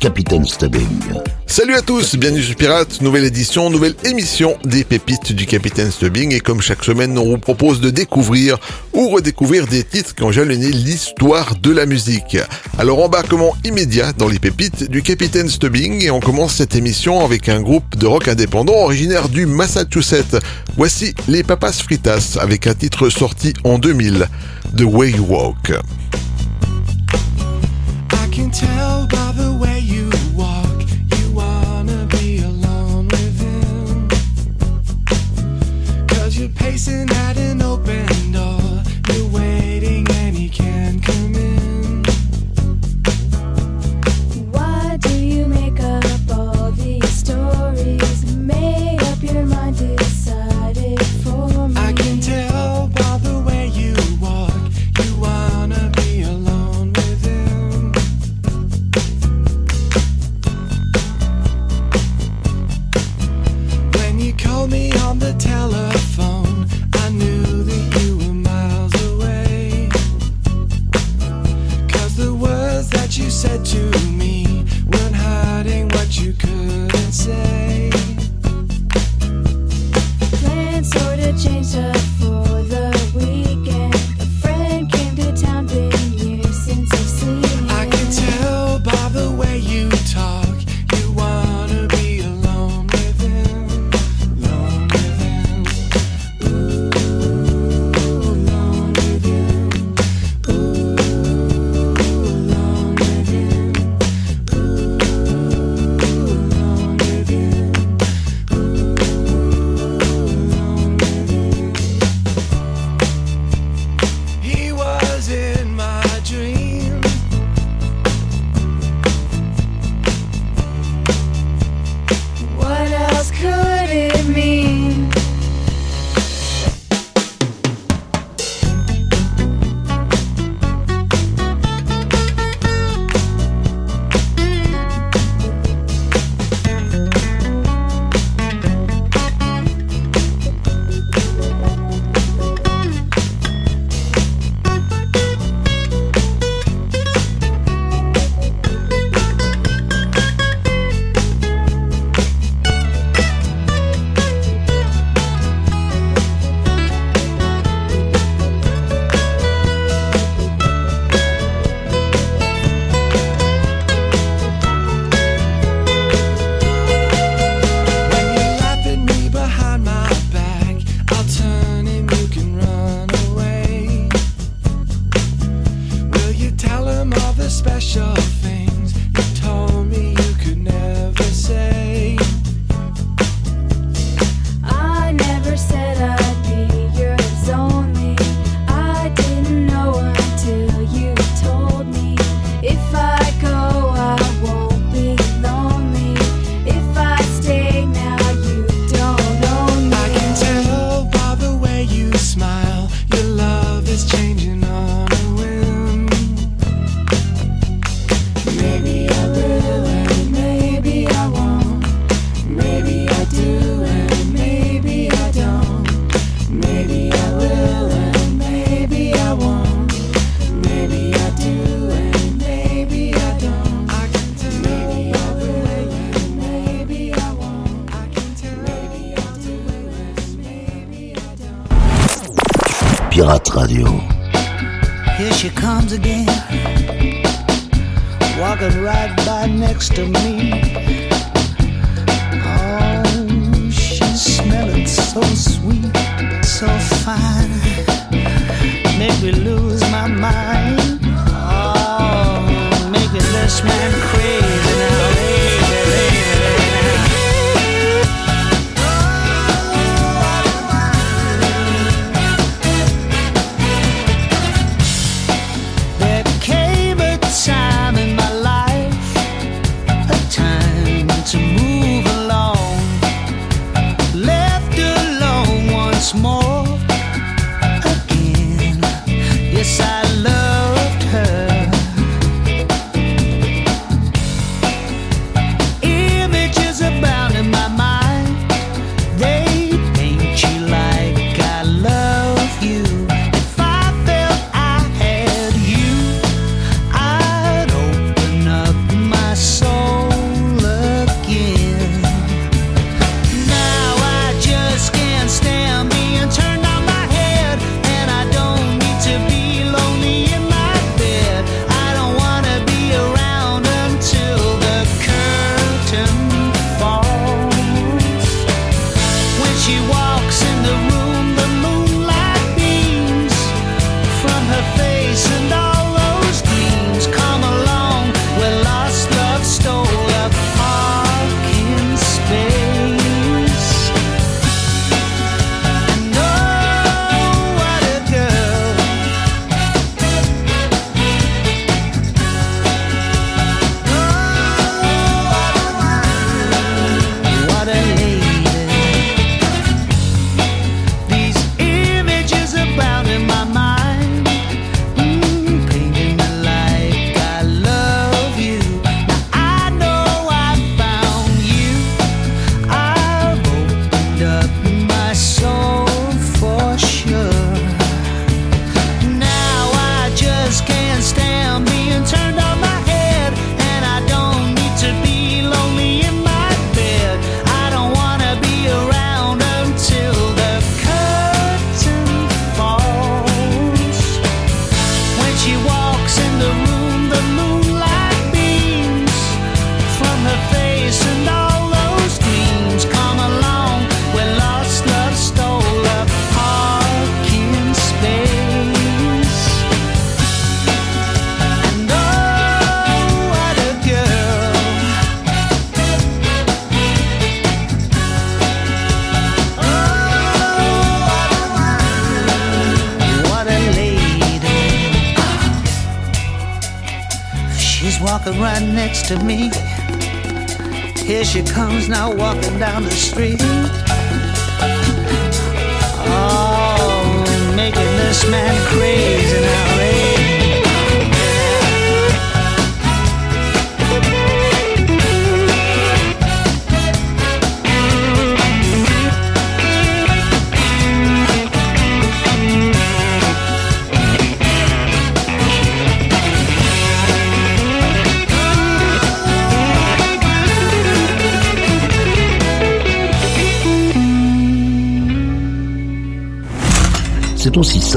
Capitaine Stubbing. Salut à tous, bienvenue sur Pirate, nouvelle édition, nouvelle émission des pépites du Capitaine Stubbing et comme chaque semaine on vous propose de découvrir ou redécouvrir des titres qui ont jalonné l'histoire de la musique. Alors embarquement immédiat dans les pépites du Capitaine Stubbing et on commence cette émission avec un groupe de rock indépendant originaire du Massachusetts. Voici les Papas Fritas avec un titre sorti en 2000, The Way You Walk. I can tell by sorta Radio. Here she comes again, walking right by next to me. Oh, she's smelling so sweet, so fine, make me lose my mind. Oh, making this man crazy she was.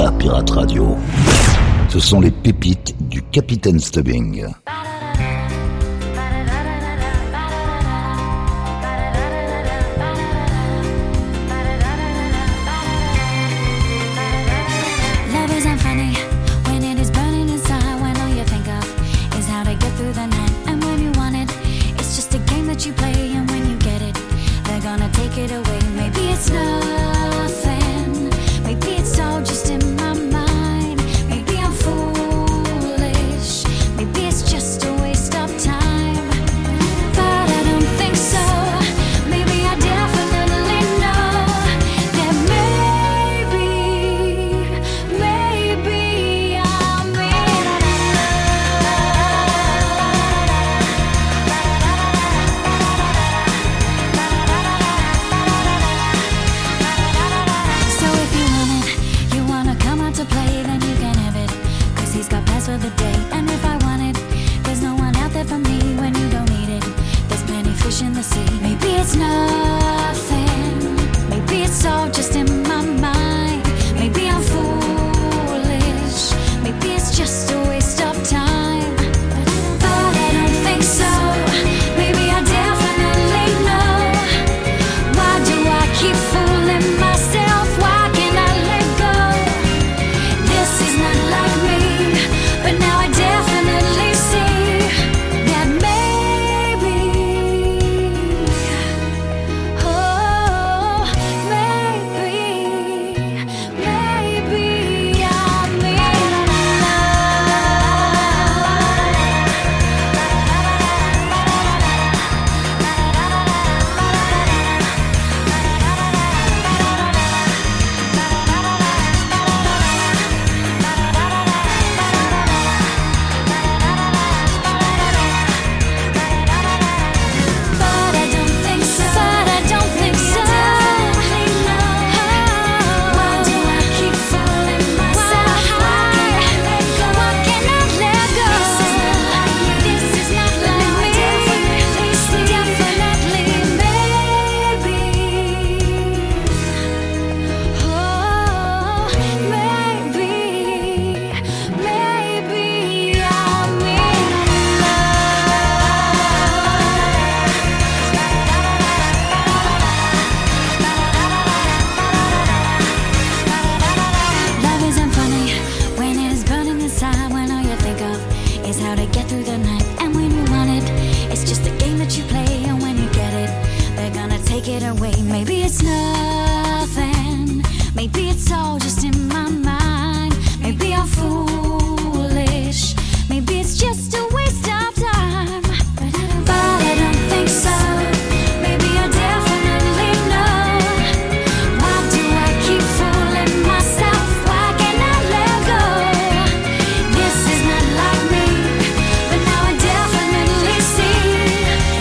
Pirate Radio. Ce sont les pépites du Capitaine Stubbing.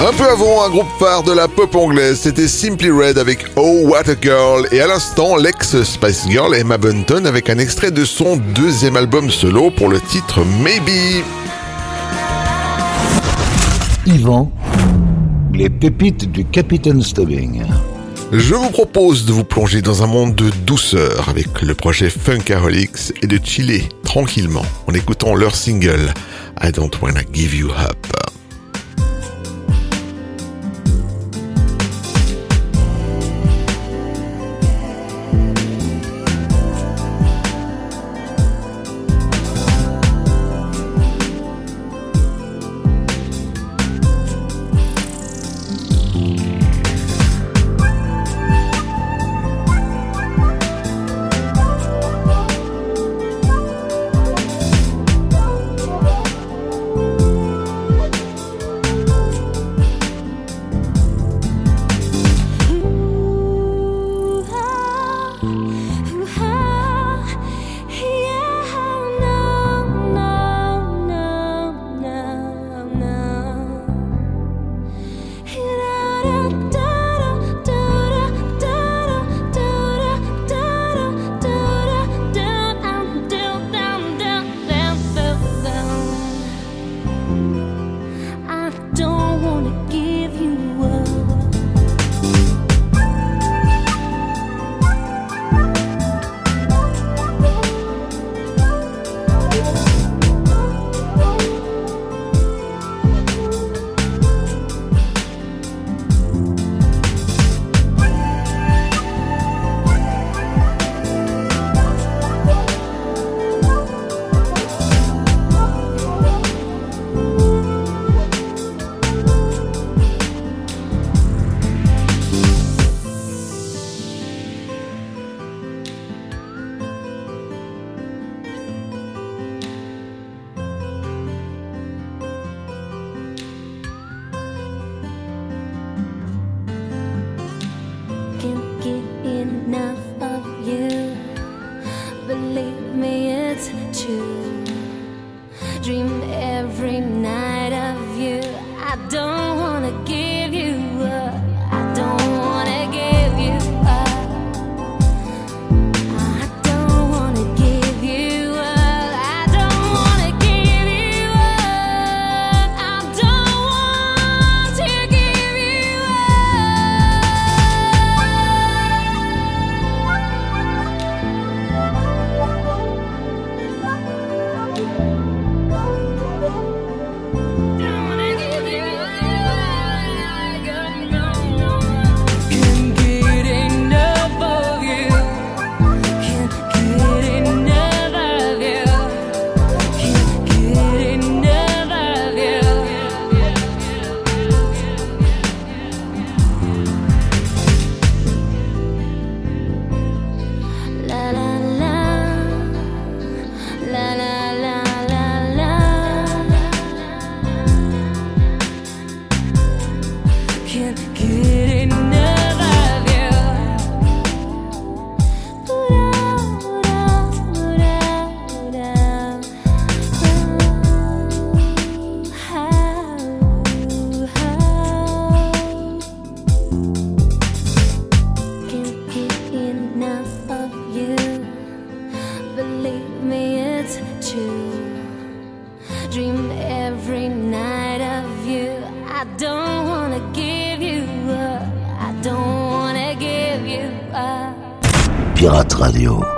Un peu avant, un groupe phare de la pop anglaise, c'était Simply Red avec Oh What a Girl, et à l'instant, l'ex-Spice Girl Emma Bunton avec un extrait de son deuxième album solo pour le titre Maybe. Yvan, les pépites du Capitaine Stubbing. Je vous propose de vous plonger dans un monde de douceur avec le projet Funkaholics et de chiller tranquillement en écoutant leur single I Don't Wanna Give You Up. Radio.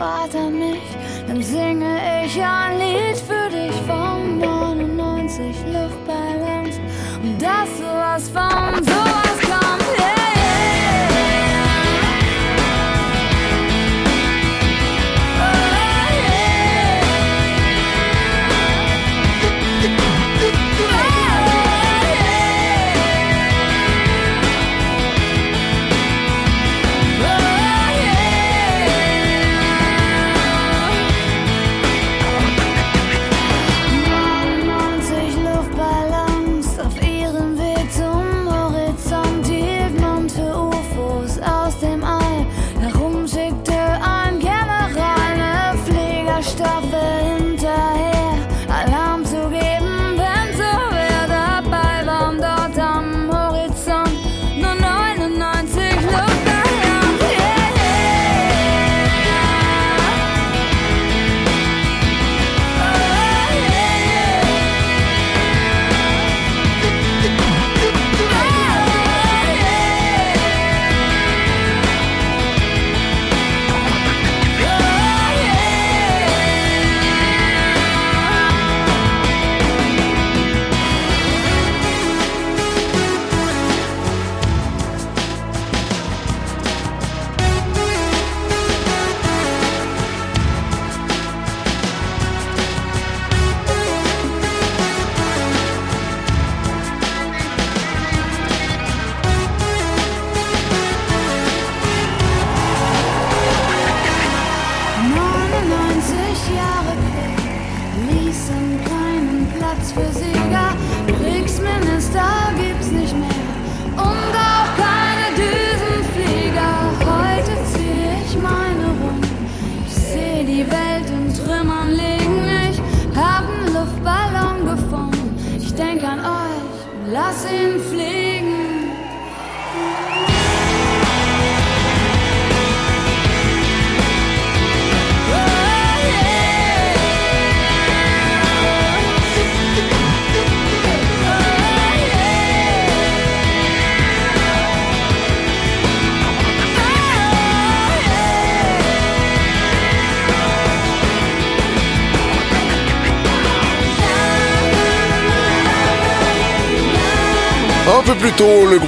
An mich? Dann singe ich ein Lied für dich von 99 Luftballons und dass sowas von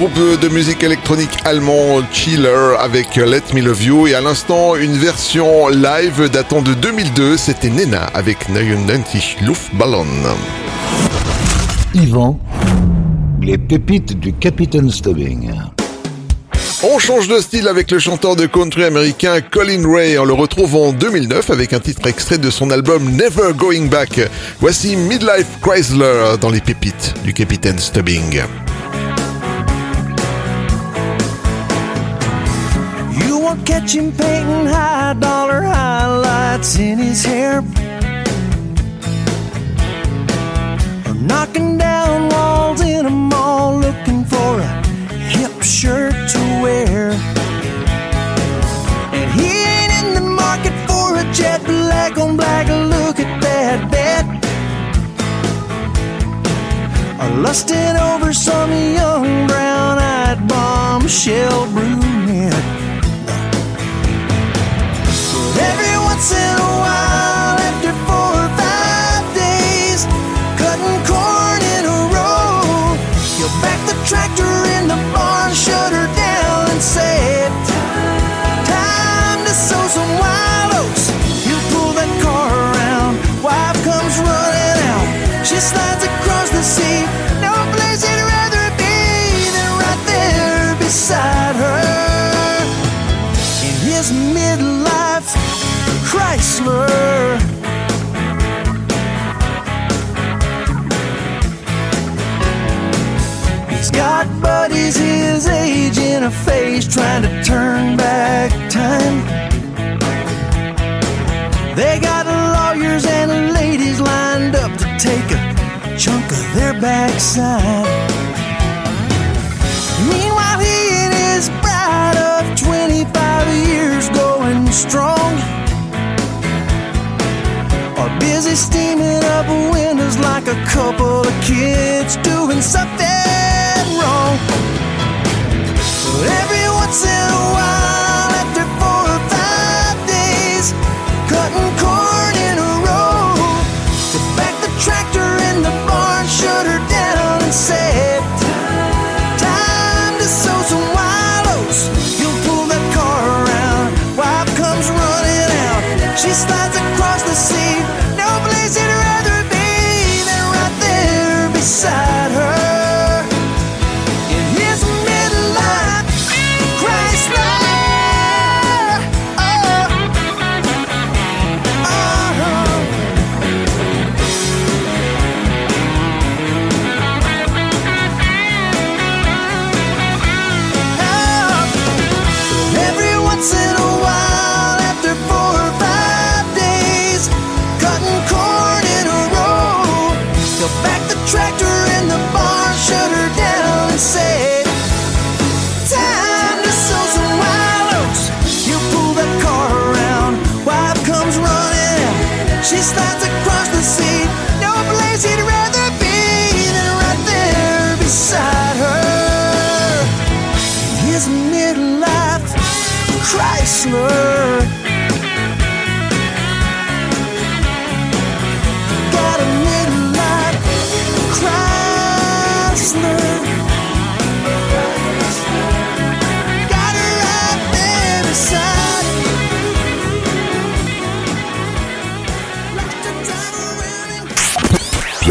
groupe de musique électronique allemand Chiller avec Let Me Love You et à l'instant une version live datant de 2002, c'était Nena avec 99 Luftballon. Yvan, les pépites du Capitaine Stubbing. On change de style avec le chanteur de country américain Colin Ray. On le retrouve en 2009 avec un titre extrait de son album Never Going Back. Voici Midlife Chrysler dans les pépites du Capitaine Stubbing. Won't catch him painting high dollar highlights in his hair. Or knocking down walls in a mall looking for a hip shirt to wear. And he ain't in the market for a jet black on black. Look at that bet. Or lusting over some young brown eyed bombshell brunette. Once in a while, slur. He's got buddies his age in a phase trying to turn back time. They got lawyers and ladies lined up to take a chunk of their backside. Busy steaming up windows like a couple of kids doing something wrong. Every once in a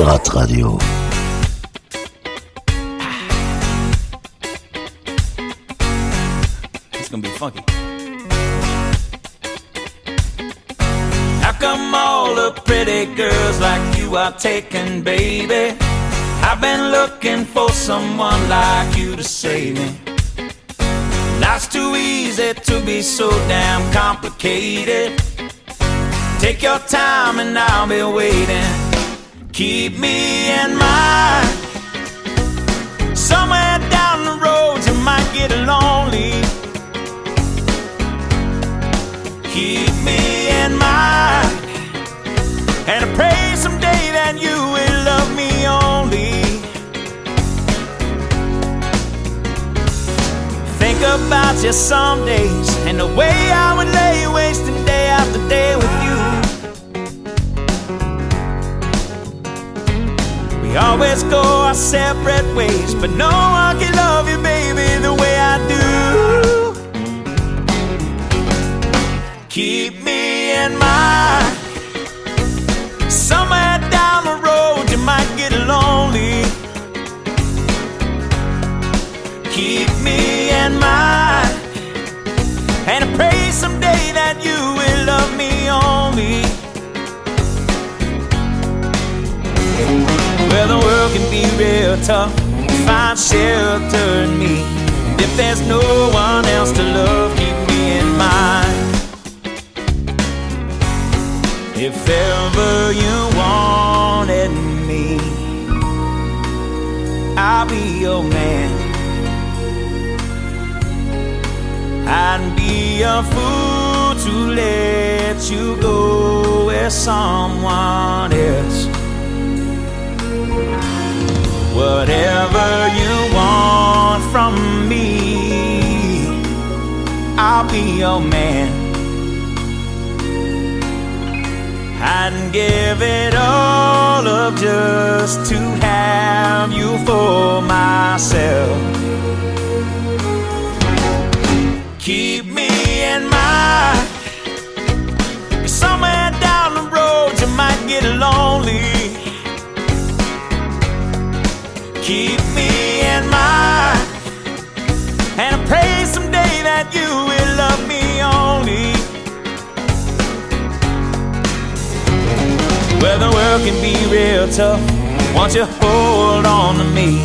Pirate Radio. It's gonna be funky. How come all the pretty girls like you are taken, baby? I've been looking for someone like you to save me. Life's too easy to be so damn complicated. Take your time and I'll be waiting. Keep me in mind. Somewhere down the road you might get lonely. Keep me in mind. And I pray someday that you will love me only. Think about you some days and the way I would lay wasting day after day with you. We always go our separate ways, but no one can love you, baby, the way I do. Keep me in mind. Somewhere down the road you might get lonely. Keep me in mind. And I pray someday that you will love me only. Well, the world can be real tough. Find shelter in me. And if there's no one else to love, keep me in mind. If ever you wanted me, I'll be your man. I'd be a fool to let you go with someone else. Whatever you want from me, I'll be your man. I'd give it all up just to have you for myself. Keep me in mind. And I pray someday that you will love me only. Well, the world can be real tough. Won't you hold on to me?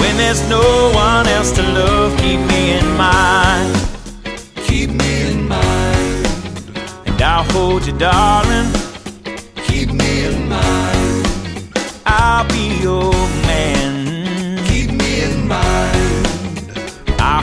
When there's no one else to love, keep me in mind. Keep me in mind. And I'll hold you, darling. Keep me in mind. I'll be your man.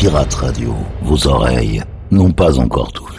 Pirate Radio, vos oreilles n'ont pas encore tout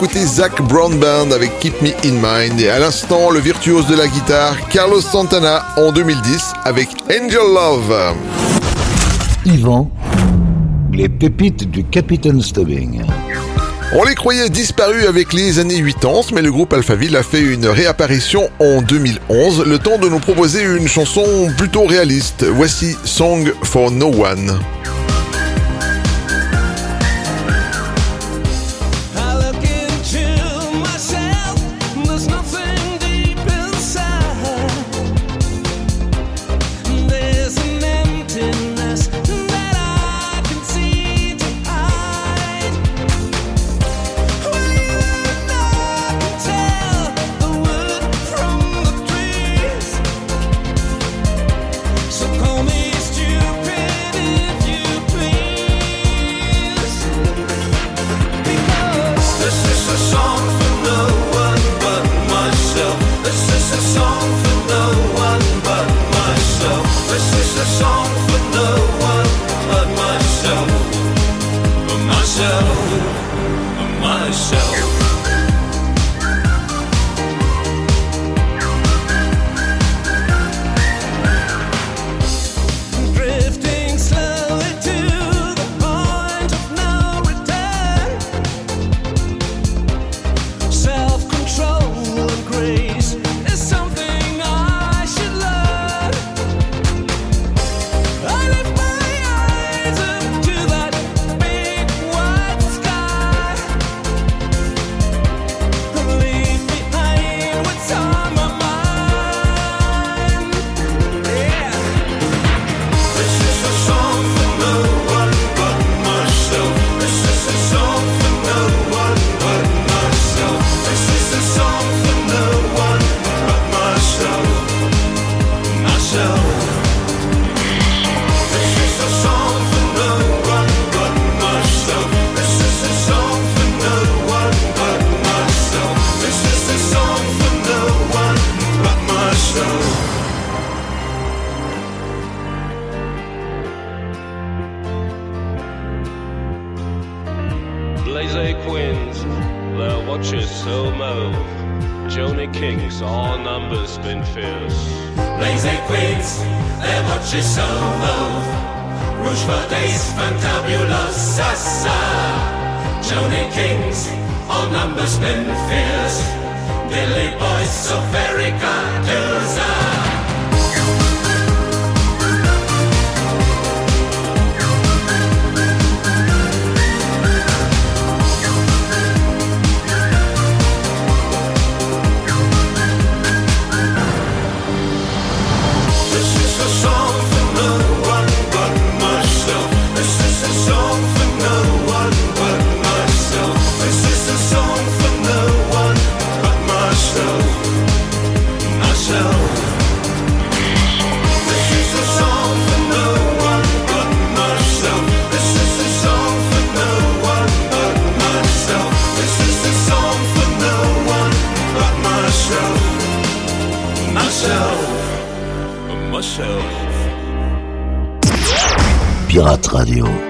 écouté Zach Brown Band avec Keep Me In Mind et à l'instant, le virtuose de la guitare Carlos Santana en 2010 avec Angel Love. Yvan, les pépites du Capitaine Stubbing. On les croyait disparus avec les années 80, mais le groupe Alphaville a fait une réapparition en 2011, le temps de nous proposer une chanson plutôt réaliste. Voici Song for No One. myself. Radio.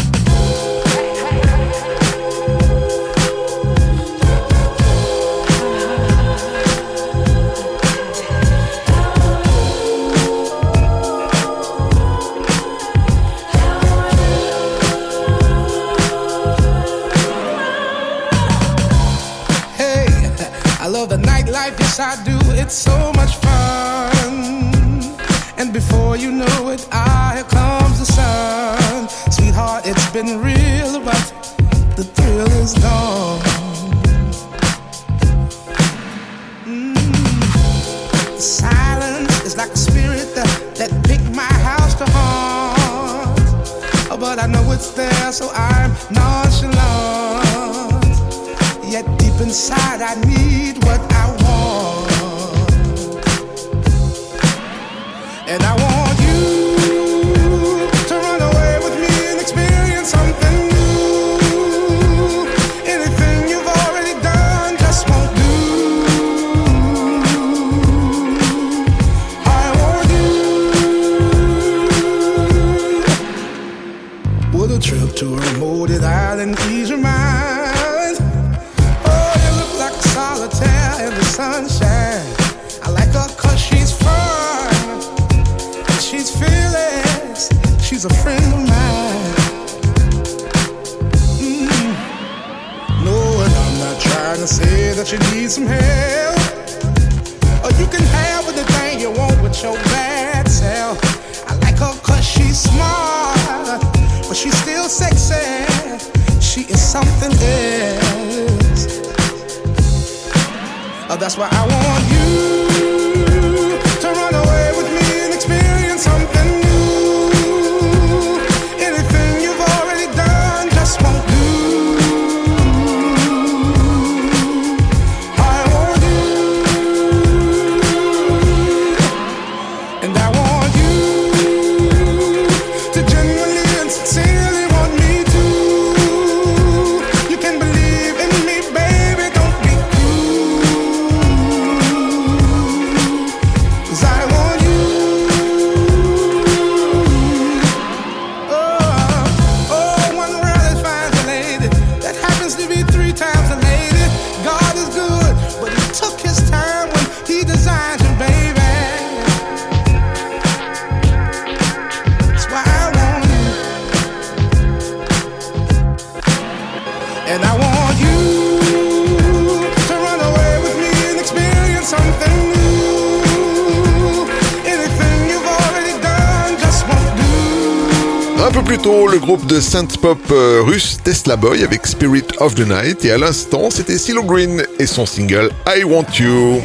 le synth-pop euh, russe Tesla Boy avec Spirit of the Night et à l'instant c'était Silo Green et son single I Want You.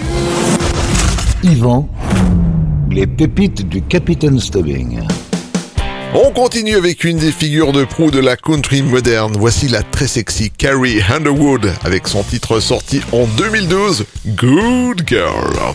Yvan, les pépites du Capitaine Stubbing. On continue avec une des figures de proue de la country moderne. Voici la très sexy Carrie Underwood avec son titre sorti en 2012, Good Girl.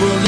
will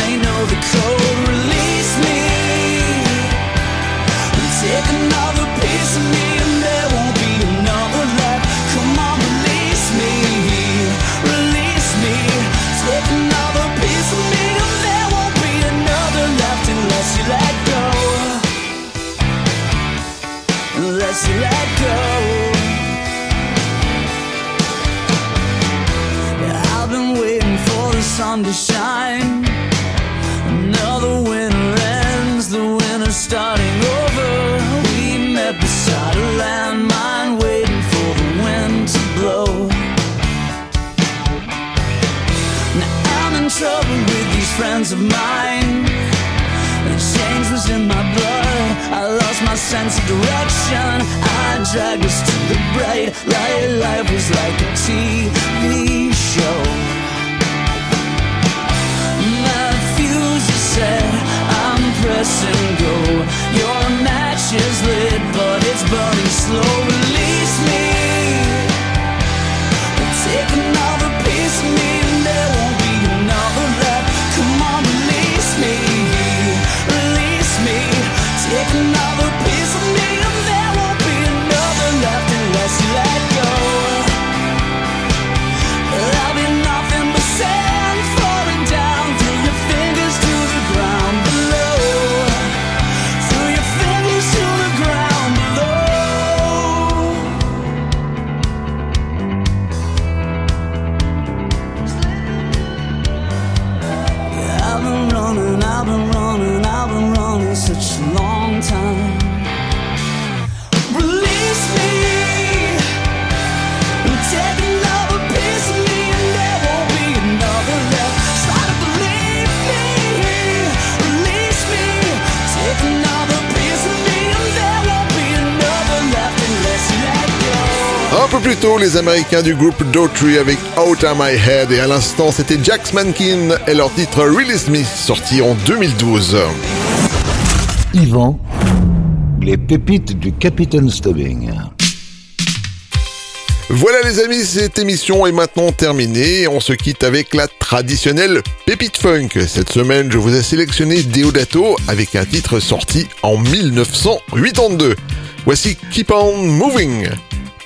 mine. The change was in my blood. I lost my sense of direction. I dragged us to the bright light. Life was like a TV show. My fuse is set. I'm pressing go. Your match is lit, but it's burning slow. Release me. Tôt, les Américains du groupe Daughtry avec Out of My Head et à l'instant c'était Jax Mankin et leur titre Release Me sorti en 2012. Yvan, les pépites du Capitaine Stubbing. Voilà les amis, cette émission est maintenant terminée. On se quitte avec la traditionnelle pépite funk. Cette semaine, je vous ai sélectionné Deodato avec un titre sorti en 1982. Voici Keep On Moving.